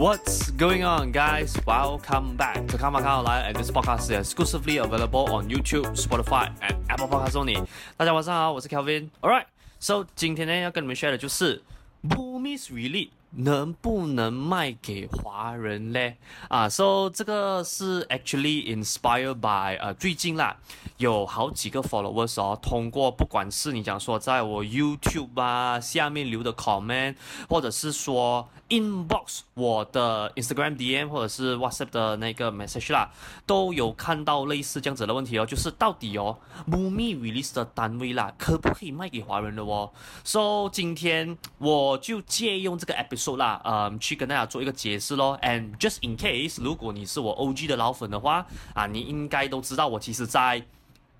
What's going on, guys? Welcome back to Come On Live, and this podcast is exclusively available on YouTube, Spotify, and Apple Podcasts only. 大家晚上好，我是 Kelvin。Alright, so 今天呢要跟你们 share 的就是 Boomies Release 能不能卖给华人嘞？啊、，So 这个是 actually inspired by 呃、最近啦，有好几个 followers 哦，通过不管是你讲说在我 YouTube 啊下面留的 comment，或者是说 inbox 我的 Instagram DM 或者是 WhatsApp 的那个 message 啦，都有看到类似这样子的问题哦，就是到底哦，Boomy Release 的单位啦，可不可以卖给华人的哦？So 今天我就借用这个 episode。啦，嗯，去跟大家做一个解释咯。And just in case，如果你是我 OG 的老粉的话，啊，你应该都知道我其实在。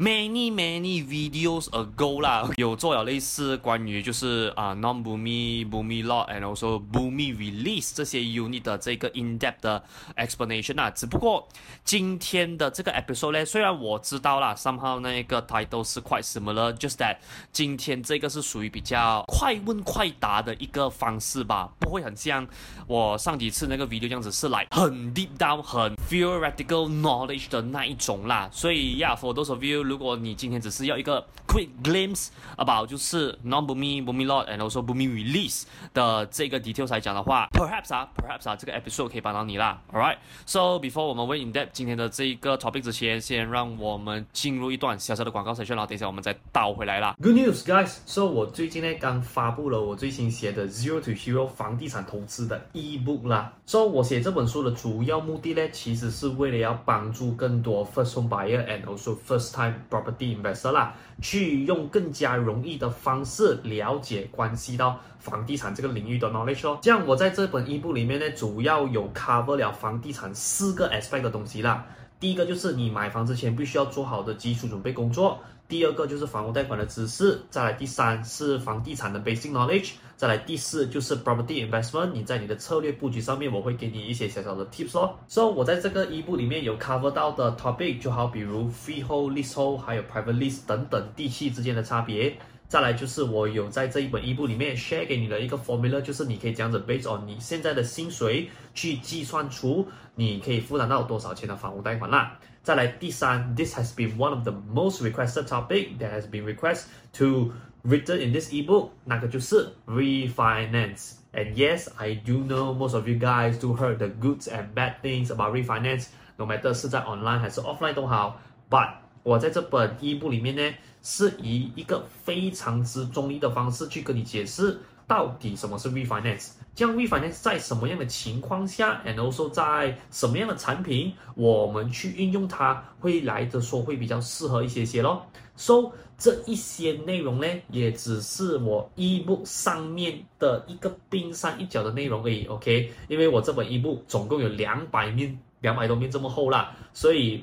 Many many videos ago 啦，有做了类似关于就是啊、non boomy boomy lot and also boomy release 这些 unit 的这个 in depth 的 explanation 啊。只不过今天的这个 episode 呢，虽然我知道啦，somehow 那个 title 是 quite similar，just that 今天这个是属于比较快问快答的一个方式吧，不会很像我上几次那个 video 这样子是来很 deep down 很 theoretical knowledge 的那一种啦。所以、yeah，for those of you 如果你今天只是要一个 quick glimpse about 就是 non boomy boomy lot and also boomy release 的这个 details 来讲的话，perhaps 啊 perhaps 啊这个 episode 可以帮到你啦。All right，so before 我们 went in depth 今天的这一个 topic 之前，先让我们进入一段小小的广告 session，然后等一下我们再倒回来啦。Good news guys，so 我最近呢刚发布了我最新写的 Zero to Hero 房地产投资的 ebook 啦。So 我写这本书的主要目的呢，其实是为了要帮助更多 first home buyer and also first time property investor 啦，去用更加容易的方式了解关系到房地产这个领域的 knowledge 哦。这样我在这本 ebook 里面呢，主要有 cover 了房地产四个 aspect 的东西啦。第一个就是你买房之前必须要做好的基础准备工作。第二个就是房屋贷款的知识，再来第三是房地产的 basic knowledge，再来第四就是 property investment。你在你的策略布局上面，我会给你一些小小的 tips 哦。所以我在这个 ebook 里面有 cover 到的 topic，就好比如 freehold、leasehold，还有 private lease 等等地契之间的差别。再来就是我有在这一本 ebook 里面 share 给你的一个 formula，就是你可以这样子 based on 你现在的薪水去计算出你可以负担到多少钱的房屋贷款啦。再来第三，This has been one of the most requested topic that has been requested to written in this ebook，那个就是 refinance。And yes, I do know most of you guys do heard the good and bad things about refinance. No matter 是在 online 还是 offline 都好，But 我在这本 ebook 里面呢，是以一个非常之中立的方式去跟你解释。到底什么是 refinance？这样 refinance 在什么样的情况下，and also 在什么样的产品，我们去运用它，会来的说会比较适合一些些咯。So 这一些内容呢，也只是我一目上面的一个冰山一角的内容而已。OK，因为我这本一目总共有两百面，两百多面这么厚啦，所以。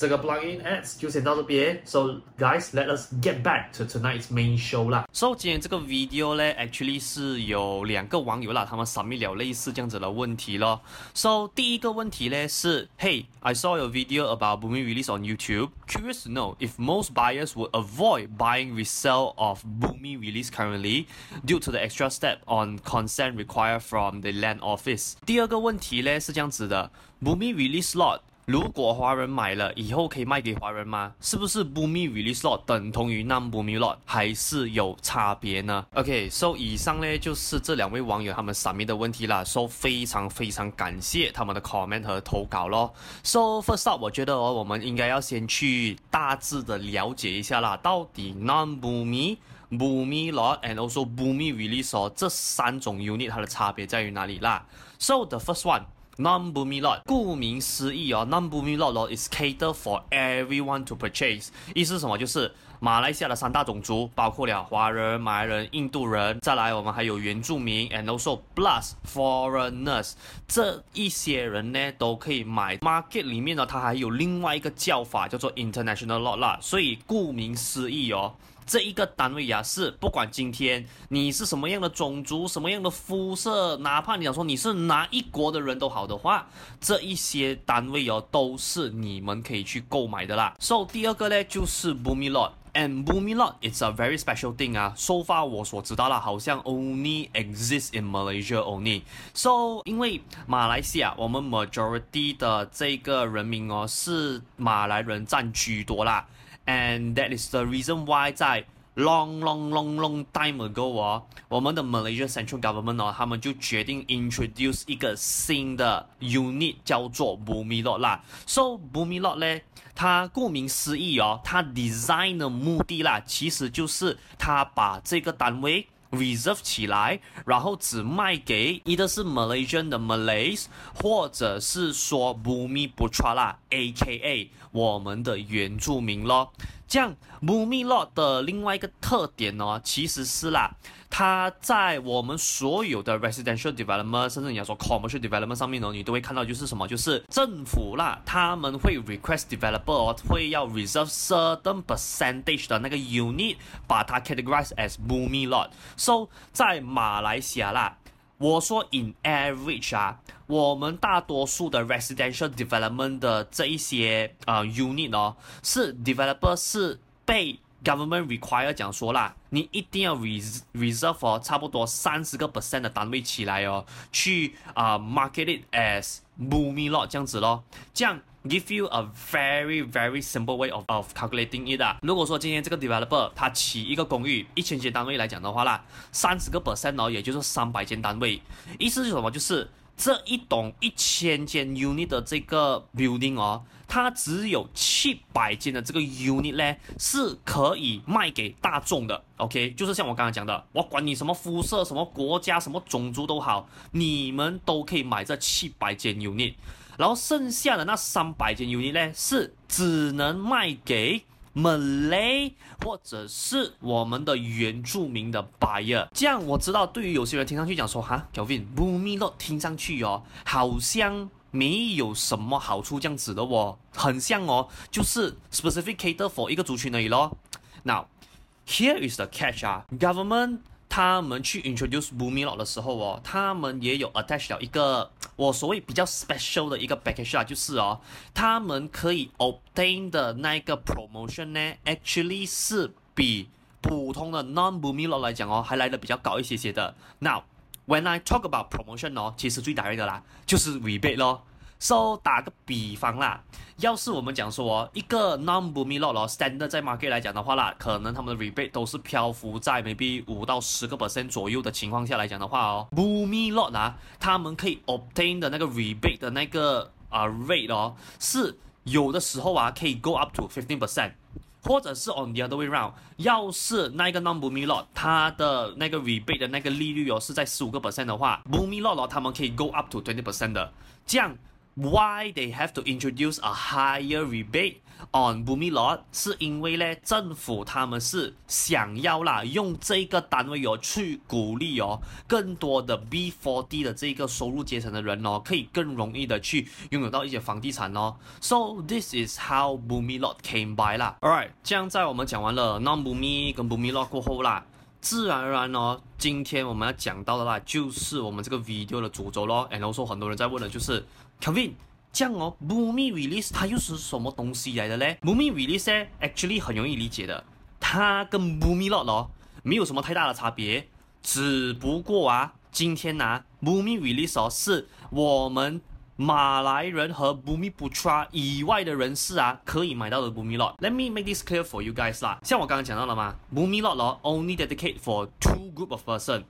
这个 plugin ads 就先到这边，So guys，let us get back to tonight's main show 啦。So 今天这个 video 呢，actually 是有两个网友啦，他们 submit 了类似这样子的问题咯。So 第一个问题呢是，Hey，I saw your video about Boomy Release on YouTube. Curious to know if most buyers would avoid buying resale of Boomy Release currently due to the extra step on consent required from the land office. 第二个问题呢是这样子的，Boomy Release lot。 如果华人买了以后可以卖给华人吗？是不是 Boomy Release Lot 等同于 Non Boomy Lot，还是有差别呢？OK，so、以上呢就是这两位网友他们 submit 的问题啦。So 非常非常感谢他们的 comment 和投稿咯。So first up，我觉得哦，我们应该要先去大致的了解一下啦，到底 Non Boomy、Boomy Lot and also Boomy Release 哦这三种 unit 它的差别在于哪里啦？So the first one。Non-boomy lot，顾名思义哦，non-boomy lot is cater for everyone to purchase。意思是什么？就是马来西亚的三大种族，包括了华人、马来人、印度人，再来我们还有原住民，and also plus foreigners，这一些人呢都可以买。Market 里面呢，它还有另外一个叫法叫做 international lot 啦，所以顾名思义哦。这一个单位呀，是不管今天你是什么样的种族、什么样的肤色，哪怕你想说你是哪一国的人都好的话，这一些单位哦，都是你们可以去购买的啦。So 第二个呢，就是 Bumi Lot，and Bumi Lot it's a very special thing 啊。So far 我所知道啦，好像 only exist in Malaysia only。So 因为马来西亚我们 majority 的这个人民哦，是马来人占居多啦。And that is the reason why 在 long long long long time ago 哦，我们的 Malaysia Central Government 哦，他们就决定 introduce 一个新的 unit 叫做 Bumi Lot 啦。So Bumi Lot 呢，它顾名思义哦，它 design 的目的啦，其实就是它把这个单位 reserve 起来，然后只卖给一个是 Malaysian 的 Malays，或者是说 Bumi Putra 啦，AKA 我们的原住民咯。这样 Bumi Lot 的另外一个特点呢、其实是啦，它在我们所有的 residential development，甚至你要说 commercial development 上面呢，你都会看到就是什么，就是政府啦，他们会 request developer、哦、会要 reserve certain percentage 的那个 unit，把它 categorize as Bumi Lot。So 在马来西亚啦。我说，in average 啊，我们大多数的 residential development 的这一些啊 unit 哦，是 developer 是被 government require 讲说啦，你一定要 res reserve 哦，差不多三十个 percent 的单位起来哦，去啊、market it as Bumi Lot 这样子咯，这样。Give you a very very simple way of of calculating it 啊。如果说今天这个 developer 他起一个公寓一千间单位来讲的话啦，三十个 percent 哦，也就是三百间单位。意思是什么？就是这一栋一千间 unit 的这个 building 哦，它只有七百间的这个 unit 呢，是可以卖给大众的。OK，就是像我刚刚讲的，我管你什么肤色、什么国家、什么种族都好，你们都可以买这七百间 unit。然后剩下的那三百间 unit 呢，是只能卖给 Malay 或者是我们的原住民的 buyer。这样我知道，对于有些人听上去讲说哈，Kelvin，Bumi 听上去哦，好像没有什么好处这样子的哦，很像哦，就是 specific cater for 一个族群而已咯。Now here is the catch 啊，government。他们去 introduce boomilo 的时候哦，他们也有 attach 了一个我所谓比较 special 的一个 package 啊，就是哦，他们可以 obtain 的那个 promotion 呢，actually 是比普通的 non Bumi Lot 来讲哦，还来得比较高一些些的。Now when I talk about promotion 哦，其实最大一个啦，就是 rebate 咯。So 打个比方啦，要是我们讲说一个 non-boomi Lot 咯，standard 在 market 来讲的话啦，可能他们的 rebate 都是漂浮在 maybe 五到十个 percent 左右的情况下来讲的话哦 Boomi Lot 啊，他们可以 obtain 的那个 rebate 的那个啊 rate 哦，是有的时候啊可以 go up to fifteen percent，或者是 on the other way round，要是那个 non-Bumi Lot 它的那个 rebate 的那个利率哦是在十五个 percent 的话，Bumi Lot 咯，他们可以 go up to twenty percent 的，这样。Why they have to introduce a higher rebate on Bumi Lot？是因为呢，政府他们是想要啦，用这个单位哦去鼓励哦，更多的 B4D 的这个收入阶层的人哦，可以更容易的去拥有到一些房地产哦。So this is how Bumi Lot came by 啦。Alright，这样在我们讲完了 Non-Bumi 跟 Bumi Lot 过后啦，自然而然哦，今天我们要讲到的啦，就是我们这个 video 的主轴咯。And also 很多人在问的就是。Kevin，这样哦，Bumi Release 它又是什么东西来的嘞？Bumi Release 呢，actually 很容易理解的，它跟 Bumi Lot 咯没有什么太大的差别，只不过啊，今天呢、啊，Bumi Release 哦是我们马来人和 Bumi Putra 以外的人士啊可以买到的 Bumi Lot。Let me make this clear for you guys 啦，像我刚刚讲到了嘛，Bumi Lot 咯，only dedicate for two group of person，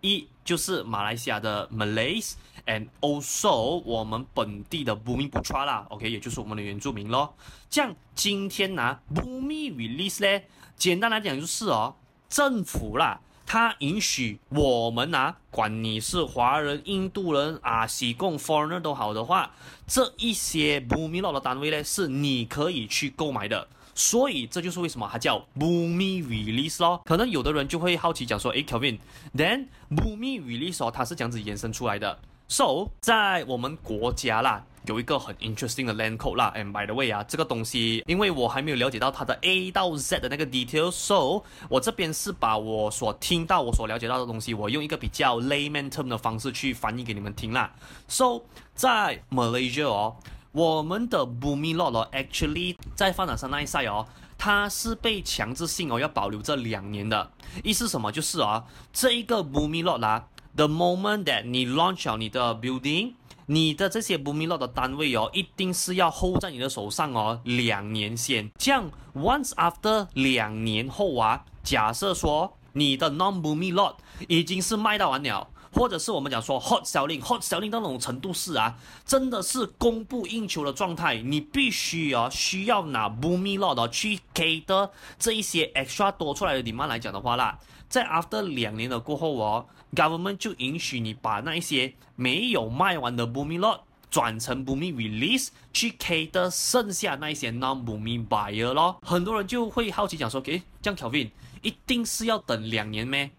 一就是马来西亚的 Malays。And also 我们本地的 Bumi Putra 啦，OK，也就是我们的原住民咯。这样今天呢、啊、Bumi Release 呢，简单来讲就是哦，政府啦，它允许我们啊，管你是华人、印度人啊、西贡 foreigner 都好的话，这一些 Bumi Lot 的单位呢，是你可以去购买的。所以这就是为什么它叫 Bumi Release 咯。可能有的人就会好奇讲说，诶，Kevin，Then Bumi Release 哦，它是这样子延伸出来的。So 在我们国家啦，有一个很 interesting 的 land code 啦。And by the way 啊，这个东西因为我还没有了解到它的 A 到 Z 的那个 details，so 我这边是把我所听到、我所了解到的东西，我用一个比较 layman term 的方式去翻译给你们听啦。So 在 Malaysia 哦，我们的 Bumi Lot 哦，actually 在发展商那一赛哦，它是被强制性哦要保留这两年的。意思什么？就是啊，这一个 Bumi Lot 啦。The moment that 你 launch 了你的 building，你的这些 boomy lot 的单位哦，一定是要 hold 在你的手上哦，两年先。这样 once after 两年后啊，假设说你的 non boomy lot 已经是卖到完了，或者是我们讲说 hot selling，hot selling 到那种程度是啊，真的是供不应求的状态，你必须哦需要拿 Bumi Lot 去 cater 这一些 extra 多出来的 demand 来讲的话啦，在 after 两年的过后哦。Government 就允许你把那一些没有卖完的 booming Lot 转成 booming Release 去 cater 剩下那一些 non booming buyer 咯。很多人就会好奇讲说，诶，这样 Kelvin 一定是要等两年咩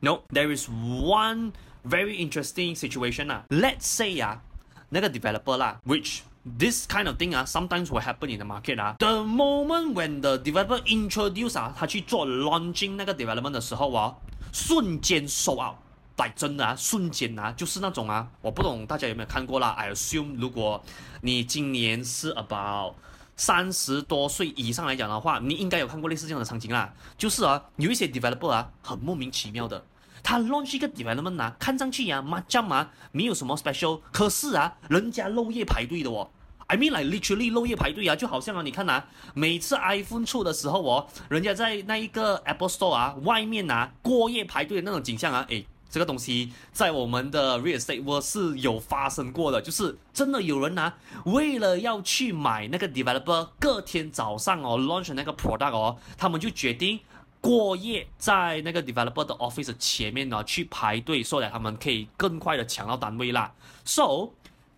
？No，there is one very interesting situation 啊。Let's say 啊，那个 developer 啦，which this kind of thing 啊，sometimes will happen in the market 啊。The moment when the developer introduce 啊，他去做 launching 那个 development 的时候啊，瞬间 sold out。来真的啊，瞬间啊，就是那种啊，我不懂大家有没有看过啦。I assume 如果你今年是 about 三十多岁以上来讲的话，你应该有看过类似这样的场景啦。就是啊，有一些 developer 啊，很莫名其妙的，他 launch 一个 development 啊，看上去啊，macam 啊，没有什么 special，可是啊，人家漏夜排队的哦。I mean like literally 漏夜排队啊，就好像啊，你看啊，每次 iPhone 出的时候哦，人家在那一个 Apple Store 啊，外面啊，过夜排队的那种景象啊，诶。这个东西在我们的 real estate world 是有发生过的，就是真的有人呐、为了要去买那个 developer，隔天早上哦 launch 那个 product 哦，他们就决定过夜在那个 developer 的 office 前面呢去排队，说来他们可以更快的抢到单位啦。So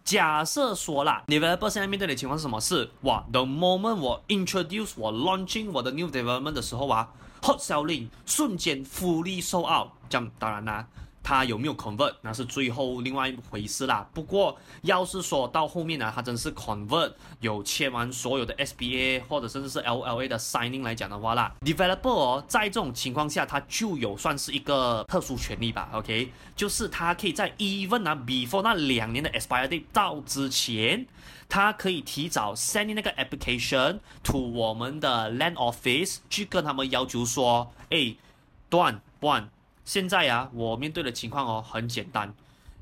假设说啦，developer 现在面对的情况是什么？是哇，the moment 我 introduce 我 launching 我的 new development 的时候啊，hot selling 瞬间 fully sold out，这样当然啦。他有没有 convert，那是最后另外一回事啦。不过，要是说到后面呢，他真是 convert，有签完所有的 SBA 或者甚至是 LLA 的 signing 来讲的话啦，developer，在这种情况下，他就有算是一个特殊权利吧。OK，就是他可以在 even 啊 before 那两年的 expiry date 到之前，他可以提早 send 那个 application to 我们的 land office 去跟他们要求说，哎，断断。现在啊，我面对的情况哦很简单，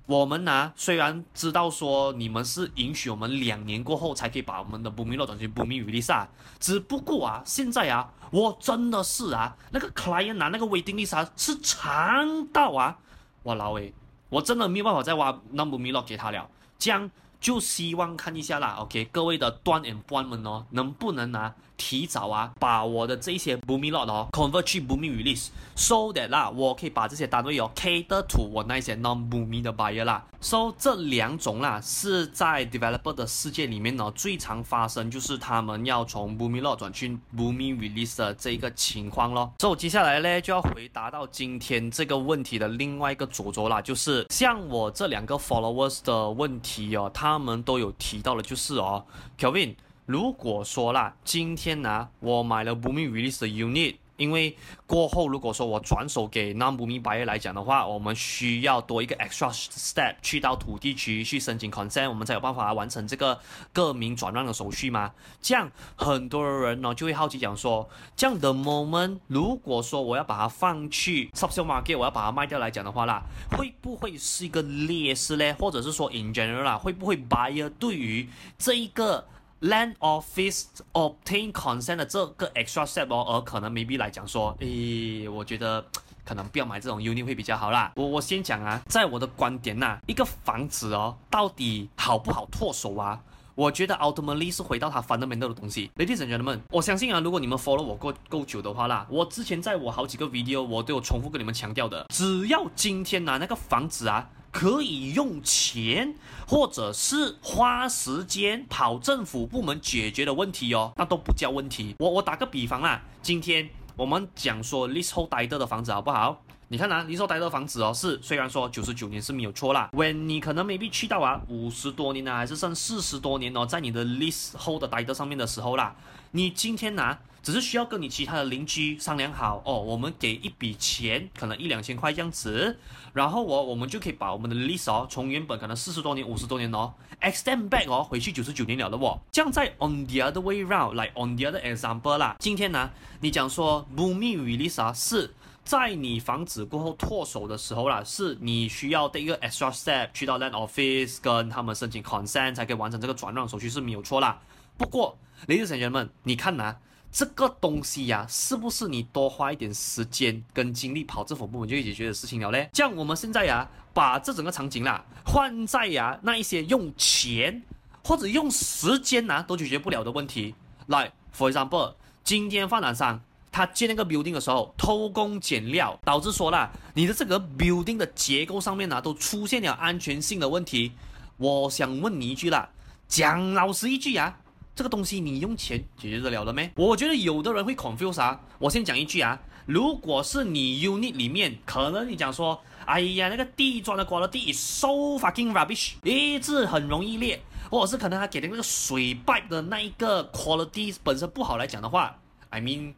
我们呢、虽然知道说你们是允许我们两年过后才可以把我们的 Bumi Lot 转成 Bumi Release 啊，只不过啊现在啊我真的是啊那个 client 啊那个威丁丽莎是长到啊，哇老伟，我真的没有办法再挖那 Bumi Lot 给他了，这样就希望看一下啦，OK，各位的端 and 端们哦，能不能啊？提早啊，把我的这些 Bumi Lot 哦 convert 去 Bumi Release，so that 啦，我可以把这些单位哦 cater to 我那些 non Boomy 的 buyer 啦。so 这两种啦，是在 developer 的世界里面呢最常发生，就是他们要从 boomilot 转去 Boomy Release 的这一个情况咯。所以接下来呢，就要回答到今天这个问题的另外一个著作啦，就是像我这两个 followers 的问题哦，他们都有提到的，就是哦，Kelvin。如果说啦，今天呢、我买了 Bumi Release 的 unit，因为过后如果说我转手给 non Bumi buyer 来讲的话，我们需要多一个 extra step 去到土地局去申请 consent，我们才有办法完成这个个名转让的手续嘛。这样很多人呢就会好奇讲说，这样的 moment，如果说我要把它放去 subsale market，我要把它卖掉来讲的话啦，会不会是一个劣势呢？或者是说 in general 啦，会不会 buyer 对于这一个 Land office obtain consent 的这个 extra step 哦，而可能 maybe 来讲说，诶，我觉得 可能不要买这种 unit 会比较好啦。我我先讲啊，在我的观点呐、一个房子哦，到底好不好脱手啊？我觉得 ultimately 是回到它 fundamental 的东西。Ladies and gentlemen，我相信啊，如果你们 follow 我够够久的话啦，我之前在我好几个 video 我都有重复跟你们强调的，只要今天呐、啊、那个房子啊。可以用钱或者是花时间跑政府部门解决的问题哦，那都不叫问题。我我打个比方啦，今天我们讲说 leasehold 的房子好不好？你看啊，leasehold title 的房子哦，是虽然说九十九年是没有错啦，when 你可能 maybe 去到啊五十多年呢，还是剩四十多年哦，在你的 leasehold 上面的时候啦，你今天拿。只是需要跟你其他的邻居商量好哦，我们给一笔钱，可能一两千块这样子，然后我我们就可以把我们的 lease 哦，从原本可能四十多年、五十多年哦，extend back 哦，回去九十九年了的哦。这样在 on the other way round，like on the other example 啦，今天呢，你讲说 Bumi release 啊，是在你房子过后脱手的时候啦，是你需要的一个 extra step 去到 land office 跟他们申请 consent 才可以完成这个转让手续是没有错啦。不过，ladies and gentlemen，你看呐。这个东西呀、是不是你多花一点时间跟精力跑政府部门就解决的事情了嘞？这样我们现在呀、把这整个场景啦换在呀、那一些用钱或者用时间呐、都解决不了的问题。来，for example，今天发展商他建那个 building 的时候偷工减料，导致说啦，你的这个 building 的结构上面呢、都出现了安全性的问题。我想问你一句啦，讲老实一句呀、啊。这个东西你用钱解决得了的没？我觉得有的人会 confuse 啊。我先讲一句啊，如果是你 unit 里面，可能你讲说，哎呀，那个地砖的 quality is so fucking rubbish，一直很容易裂，或者是可能他给的那个水坝的那一个 quality 本身不好来讲的话，I mean，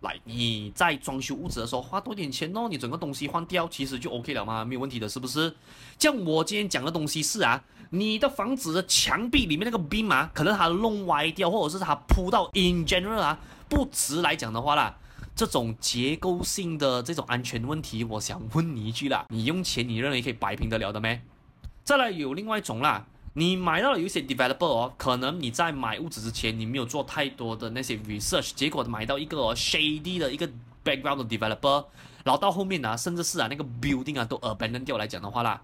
来你在装修屋子的时候花多点钱哦，你整个东西换掉，其实就 OK 了嘛，没有问题的，是不是？像我今天讲的东西是啊。你的房子的墙壁里面那个冰啊，可能它弄歪掉，或者是它铺到 in general 啊不直来讲的话啦，这种结构性的这种安全问题，我想问你一句啦，你用钱你认为可以摆平得了的没？再来有另外一种啦，你买到了有一些 developer 哦，可能你在买屋子之前你没有做太多的那些 research，结果买到一个哦 shady 的一个 background 的 developer，然后到后面啊，甚至是啊那个 building 啊都 abandon 掉来讲的话啦。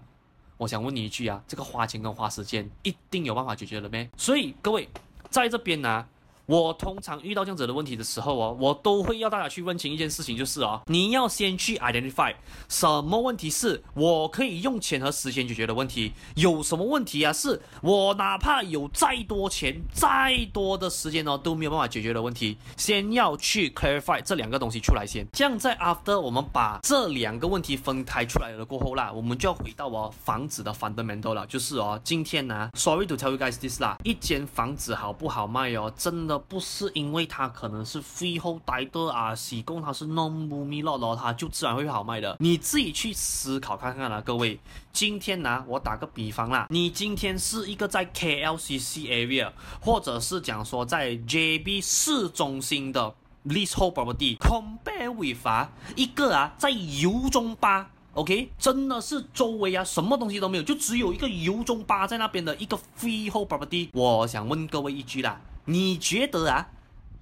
我想问你一句啊，这个花钱跟花时间一定有办法解决了没？所以各位在这边呢、我通常遇到这样子的问题的时候哦，我都会要大家去问清一件事情，就是哦，你要先去 identify 什么问题是我可以用钱和时间解决的问题，有什么问题啊？是我哪怕有再多钱、再多的时间哦，都没有办法解决的问题。先要去 clarify 这两个东西出来先，这样在 after 我们把这两个问题分开出来了过后啦，我们就要回到哦房子的 fundamental 了，就是哦，今天呢、，sorry to tell you guys this 啦，一间房子好不好卖哦，真的。不是因为它可能是 freehold title 啊，喜供它是 non-Bumi lot 咯，它就自然会好卖的。你自己去思考看看啦，各位。今天呢，我打个比方啦，你今天是一个在 KLCC area，或者是讲说在 JB 市中心的 leasehold property，compare with 啊一个啊在油中巴，OK，真的是周围啊什么东西都没有，就只有一个油中巴在那边的一个 freehold property。我想问各位一句啦。你觉得啊，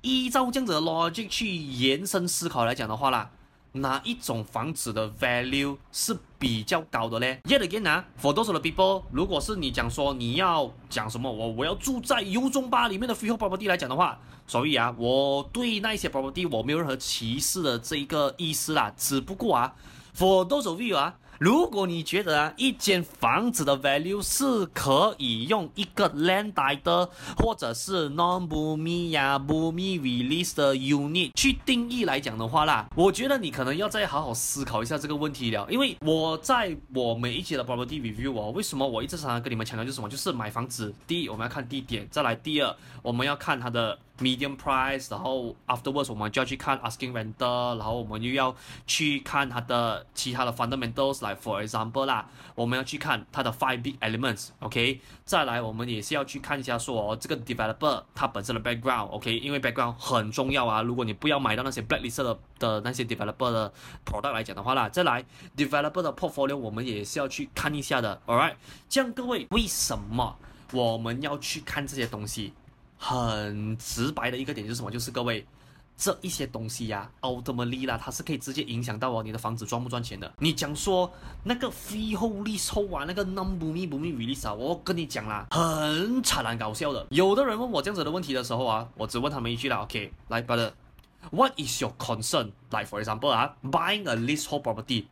依照这样子的逻辑去延伸思考来讲的话啦，哪一种房子的 value 是比较高的嘞？Yet again 啊，for those of the people，如果是你讲说你要讲什么，我我要住在 U 中巴里面的 freehold property 来讲的话，所以啊，我对那些 property 我没有任何歧视的这一个意思啦，只不过啊，for those of you 啊。如果你觉得啊，一间房子的 value 是可以用一个 land title 或者是 non-Bumi 呀 Bumi release 的 unit 去定义来讲的话啦，我觉得你可能要再好好思考一下这个问题了。因为我在我每一期的 property review 哦，为什么我一直常常跟你们强调就是什么？就是买房子，第一我们要看地点，再来第二我们要看它的。Medium price，然后 afterwards 我们就要去看 asking renter，然后我们又要去看它的其他的 fundamentals，like for example 啦，我们要去看它的 five big elements，OK，再来我们也是要去看一下说哦，这个 developer 它本身的 background，OK，因为 background 很重要啊，如果你不要买到那些 blacklist 的的那些 developer 的 product 来讲的话啦，再来 developer 的 portfolio 我们也是要去看一下的，All right，这样各位为什么我们要去看这些东西？很直白的一个点就是什么？就是各位这一些东西呀、啊，ultimately 啦，它是可以直接影响到哦，你的房子赚不赚钱的。你讲说那个 freehold leasehold 啊，那个 non-Bumi Bumi release 啊，我跟你讲啦，很惨然搞笑的。有的人问我这样子的问题的时候啊，我只问他们一句啦，OK，来，brother，what is your concern？Like for example 啊，buying a leasehold property。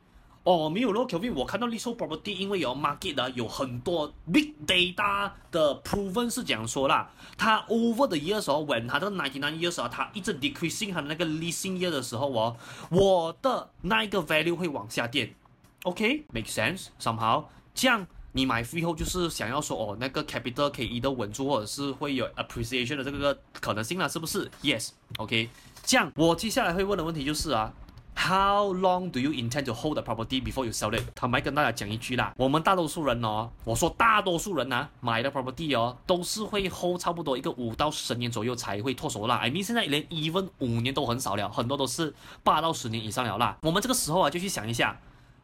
哦，没有咯，Kevin，我看到 leasehold property 因为有 market 的，有很多 big data 的 proven 是这样说啦，它 over the years 哦，when 它的 ninety nine years 啊，它一直 decreasing 它的那个 leasing year 的时候哦，我的那一个 value 会往下跌，OK，make、sense，somehow，这样你买 f r e e h o 就是想要说哦，那个 capital 可以一直稳住，或者是会有 appreciation 的这个可能性啦，是不是？Yes，OK，、这样我接下来会问的问题就是啊。How long do you intend to hold the property before you sell it？坦白跟大家讲一句啦，我们大多数人哦，我说大多数人呐、啊，买的 property 哦，都是会 hold 差不多一个五到十年左右才会脱手啦。I mean 现在连 even 五年都很少了，很多都是八到十年以上了啦。我们这个时候啊，就去想一下，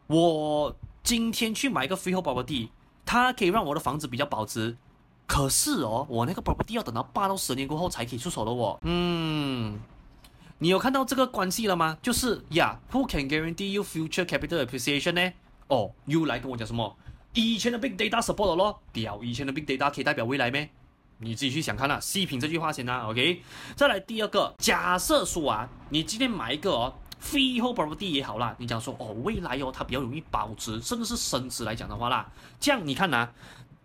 我今天去买一个 freehold property，它可以让我的房子比较保值，可是哦，我那个 property 要等到八到十年过后才可以出手的哦。嗯。你有看到这个关系了吗？就是呀、，Who can guarantee you future capital appreciation 呢？哦，又来跟我讲什么？以前的 big data support 咯，屌，以前的 big data 可以代表未来咩？你自己去想看啦，细品这句话先啦，OK。再来第二个，假设说啊，你今天买一个哦，freehold property 也好啦，你讲说哦，未来哦它比较容易保值，甚至是升值来讲的话啦，这样你看呐、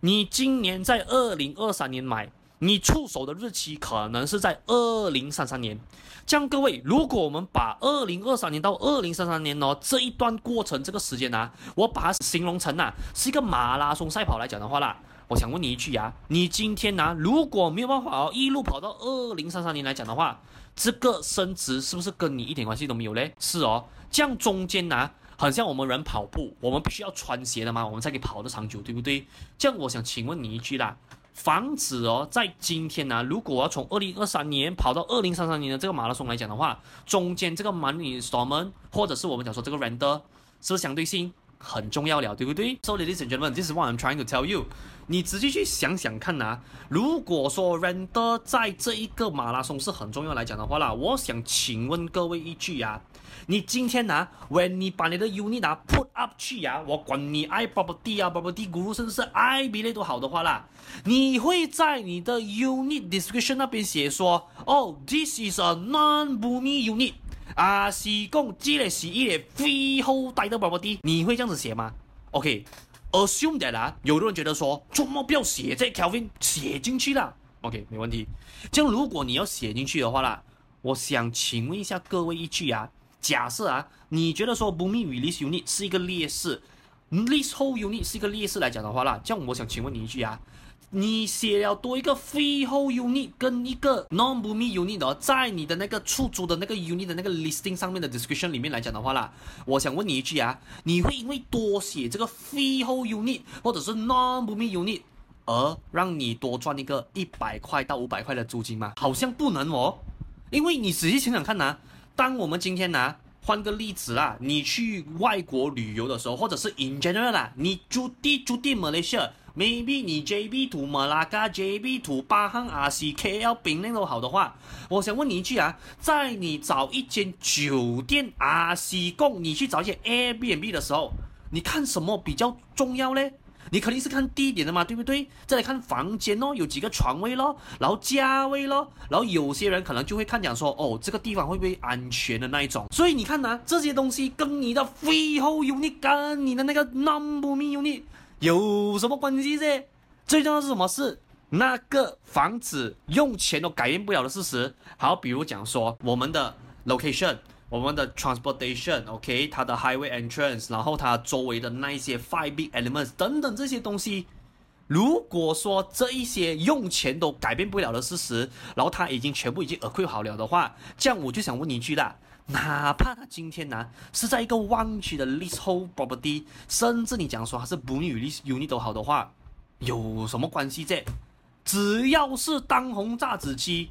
你今年在二零二三年买。你出手的日期可能是在二零三三年，这样各位，如果我们把二零二三年到二零三三年哦这一段过程这个时间啊，我把它形容成啊是一个马拉松赛跑来讲的话啦，我想问你一句啊，你今天呢、如果没有办法哦一路跑到二零三三年来讲的话，这个升值是不是跟你一点关系都没有嘞？是哦，这样中间呢、很像我们人跑步，我们必须要穿鞋的嘛，我们才可以跑得长久，对不对？这样我想请问你一句啦。房子哦，在今天呢、如果要从二零二三年跑到二零三三年的这个马拉松来讲的话，中间这个 money installment 或者是我们讲说这个 render 是不是相对性很重要了，对不对？So ladies and gentlemen，this is what I'm trying to tell you。你仔细去想想看呐、如果说 render 在这一个马拉松是很重要来讲的话啦，我想请问各位一句啊。你今天啊，when 你把你的 unit 啊 put up 去呀、啊，我管你爱 property 啊，property guru 甚至是 I B 类都好的话啦，你会在你的 unit description 那边写说，哦，this is a non-Boomi unit，啊，是讲这个是一个 freehold 的 property，你会这样子写吗？OK，assume、okay, that 啊，有的人觉得说，怎么不要写这 Kelvin 写进去啦？OK，没问题。这样如果你要写进去的话啦，我想请问一下各位一句啊。假设啊，你觉得说 Boomi Release Unit 是一个劣势，Leasehold Unit 是一个劣势来讲的话啦，这样我想请问你一句啊，你写了多一个 Freehold Unit 跟一个 Non-Boomi Unit 哦，在你的那个出租的那个 Unit 的那个 Listing 上面的 Description 里面来讲的话啦，我想问你一句啊，你会因为多写这个 Freehold Unit 或者是 Non-Boomi Unit 而让你多赚一个一百块到五百块的租金吗？好像不能哦，因为你仔细想想看呐、当我们今天拿换个例子啦，你去外国旅游的时候，或者是 in general 啦，你住地住地 Malaysia，maybe 你 JB to Malacca，JB to 巴汉 RCKL 槟城都好的话，我想问你一句啊，在你找一间酒店 RC 供你去找一些 Airbnb 的时候，你看什么比较重要嘞？你肯定是看地点的嘛，对不对？再来看房间哦，有几个床位咯，然后价位咯，然后有些人可能就会看讲说，哦，这个地方会不会安全的那一种。所以你看呐、这些东西跟你的 freehold unit 跟你的那个 number me unit 有什么关系噻？最重要是什么事？那个房子用钱都改变不了的事实。好，比如讲说我们的 location。我们的 transportation，OK，、它的 highway entrance，然后它周围的那一些 five big elements 等等这些东西，如果说这一些用钱都改变不了的事实，然后它已经全部已经 acquire 好了的话，这样我就想问你一句啦，哪怕它今天呢、是在一个弯曲的 leasehold property，甚至你讲说它是 Boomi Release Unit 都好的话，有什么关系这？只要是当红炸子鸡。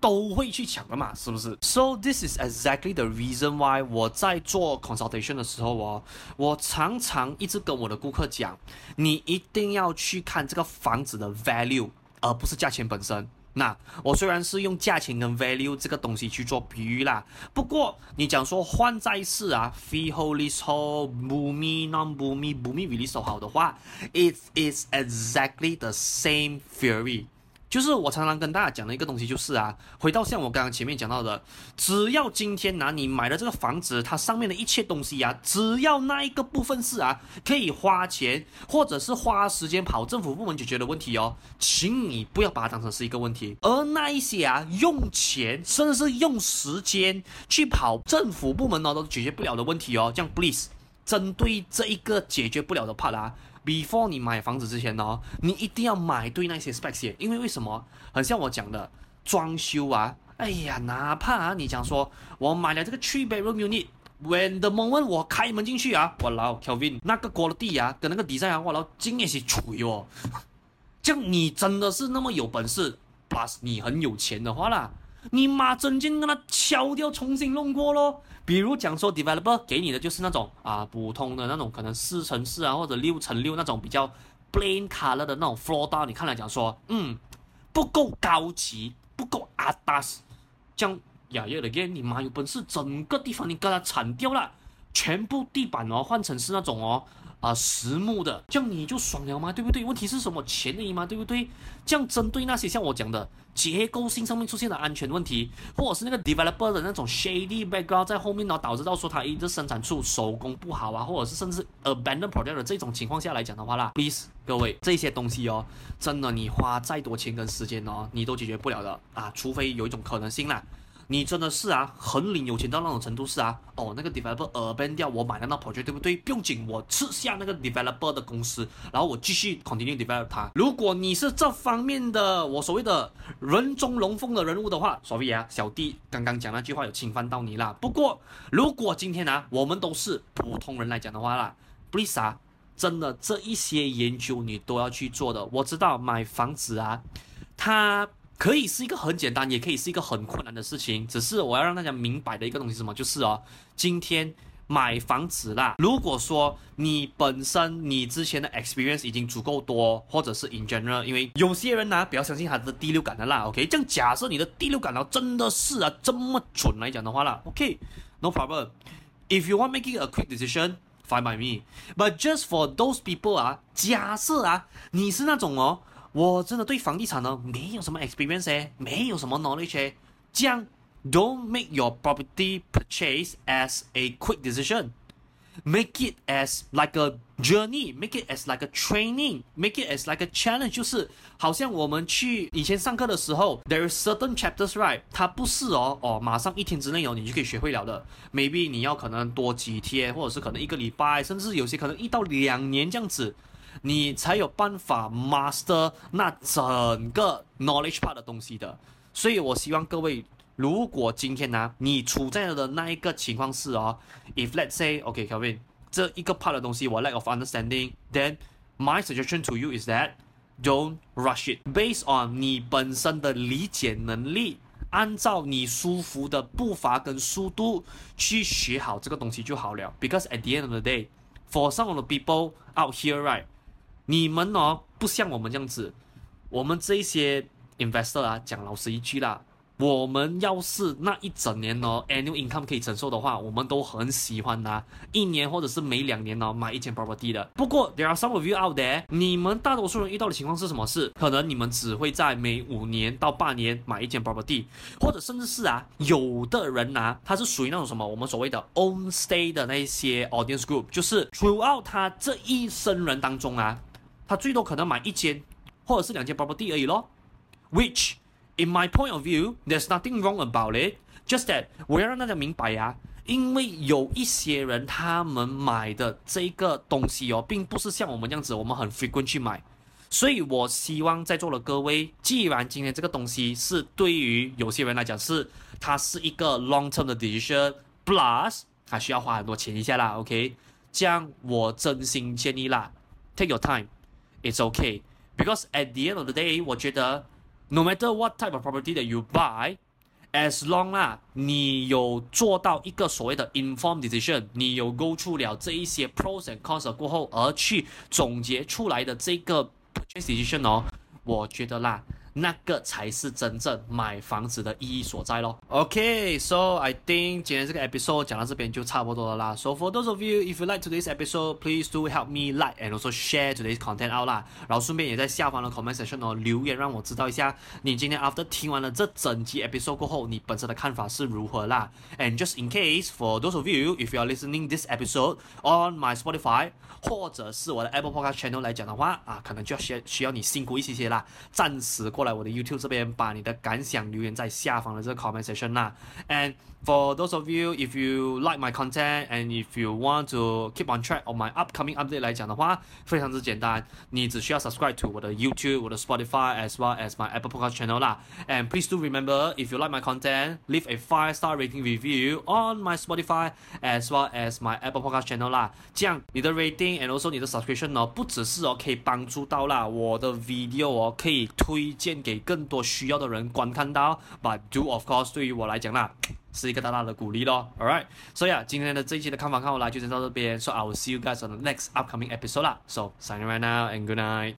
都会去抢的嘛，是不是？So this is exactly the reason why 我在做 consultation 的时候哦，我常常一直跟我的顾客讲，你一定要去看这个房子的 value，而不是价钱本身。那我虽然是用价钱跟 value 这个东西去做比喻啦，不过你讲说换在是啊，fee holy soul boomy non boomy boomy release 好的话，it is exactly the same theory。就是我常常跟大家讲的一个东西，就是啊，回到像我刚刚前面讲到的，只要今天拿、啊、你买的这个房子，它上面的一切东西啊，只要那一个部分是啊，可以花钱或者是花时间跑政府部门解决的问题哦，请你不要把它当成是一个问题。而那一些啊，用钱甚至是用时间去跑政府部门呢，都解决不了的问题哦，这样 please 针对这一个解决不了的 part 啊。Before 你买房子之前呢、哦，你一定要买对那些 specs，因为为什么？很像我讲的装修啊，哎呀，哪怕啊你讲说我买了这个 three bedroom unit，when the moment 我开门进去啊，我老 Kelvin 那个过了地啊，跟那个 design 啊，我老经验是锤哦。这样你真的是那么有本事，plus 你很有钱的话啦。你妈整件跟他敲掉，重新弄过咯。比如讲说，developer 给你的就是那种啊普通的那种，可能四乘四啊或者六乘六那种比较 plain color 的那种 floor tile，你看来讲说，嗯，不够高级，不够 atas。这样呀，yet again，你妈有本事，整个地方你给它铲掉了，全部地板哦换成是那种哦。啊，实木的，这样你就爽了吗？对不对？问题是什么？钱而已嘛，对不对？这样针对那些像我讲的结构性上面出现的安全问题，或者是那个 developer 的那种 shady background 在后面呢，导致到说他一直生产出手工不好啊，或者是甚至 abandoned project 的这种情况下来讲的话啦，please 各位这些东西哦，真的你花再多钱跟时间哦，你都解决不了的啊，除非有一种可能性啦。你真的是啊，很领有钱到那种程度是啊，哦，那个 developer 耳边掉我买的那套跑车对不对？不用紧，我吃下那个 developer 的公司，然后我继续 continue develop 它。如果你是这方面的我所谓的人中龙凤的人物的话，sorry 啊，小弟刚刚讲那句话有侵犯到你啦。不过如果今天啊，我们都是普通人来讲的话啦，please 啊，真的这一些研究你都要去做的。我知道买房子啊，它。可以是一个很简单，也可以是一个很困难的事情。只是我要让大家明白的一个东西是什么，就是哦，今天买房子啦。如果说你本身你之前的 experience 已经足够多，或者是 in general，因为有些人呢、啊，不要相信他的第六感的啦。OK，这样假设你的第六感呢真的是啊这么准来讲的话啦，OK，no problem。If you want making a quick decision, fine by me. But just for those people 啊，假设啊，你是那种哦。我真的对房地产呢没有什么 experience，没有什么 knowledge，这样 don't make your property purchase as a quick decision，make it as like a journey，make it as like a training，make it as like a challenge，就是好像我们去以前上课的时候，there is certain chapters right，它不是哦哦马上一天之内哦你就可以学会了的，maybe 你要可能多几天，或者是可能一个礼拜，甚至有些可能一到两年这样子。你才有办法 master 那整个 knowledge part 的东西的，所以我希望各位，如果今天呢、你处在的那一个情况是哦，if let's say OK Kevin，这一个 part 的东西我 lack of understanding，then my suggestion to you is that don't rush it based on 你本身的理解能力，按照你舒服的步伐跟速度去学好这个东西就好了，because at the end of the day，for some of the people out here right。你们哦，不像我们这样子，我们这一些 investor 啊，讲老实一句啦，我们要是那一整年哦，annual income 可以承受的话，我们都很喜欢拿一年或者是每两年哦买一间 property 的。不过 there are some of you out there，你们大多数人遇到的情况是什么？是可能你们只会在每五年到八年买一间 property，或者甚至是啊，有的人啊，他是属于那种什么我们所谓的 own stay 的那些 audience group，就是 throughout 他这一生人当中啊。他最多可能买一间，或者是两间 property 而已咯。Which, in my point of view, there's nothing wrong about it. Just that 我要让大家明白呀，因为有一些人他们买的这个东西哦，并不是像我们这样子，我们很 frequent 去买。所以我希望在座的各位，既然今天这个东西是对于有些人来讲是它是一个 long term 的 decision，plus 还需要花很多钱一下啦。OK，这样我真心建议啦，take your time。It's okay, because at the end of the day，我觉得 no matter what type of property that you buy，as long 啦，你有做到一个所谓的 informed decision，你有 go through 了这一些 pros and cons 过后，而去总结出来的这个 purchase decision 哦，我觉得啦，那个才是真正买房子的意义所在咯。OK，so、okay, I think 今天这个 episode 讲到这边就差不多了啦。So for those of you if you like today's episode, please do help me like and also share today's content out 啦。然后顺便也在下方的 comment section 哦留言，让我知道一下你今天 after 听完了这整集 episode 过后，你本身的看法是如何啦。And just in case for those of you if you are listening this episode on my Spotify 或者是我的 Apple Podcast channel 来讲的话啊，可能就要需需要你辛苦一些些啦，暂时过 来我的 YouTube 这边，把你的感想留言在下方的这个 comment section 啦。And for those of you if you like my content and if you want to keep on track of my upcoming update 来讲的话，非常之简单，你只需要 subscribe to 我的 YouTube、我的 Spotify as well as my Apple Podcast channel 啦。And please do remember if you like my content, leave a five star rating review on my Spotify as well as my Apple Podcast channel 啦。这样你的 rating and also 你的 subscription 哦，不只是哦可以帮助到啦我的 video 哦，可以推荐 给更多需要的人观看到。But do of course 对于我来讲啦。是一个大大的鼓励咯 All right，所以啊，今天的这一期的看法看过来就先到这边，So I will see you guys on the next upcoming episode 啦，So sign in right now and good night。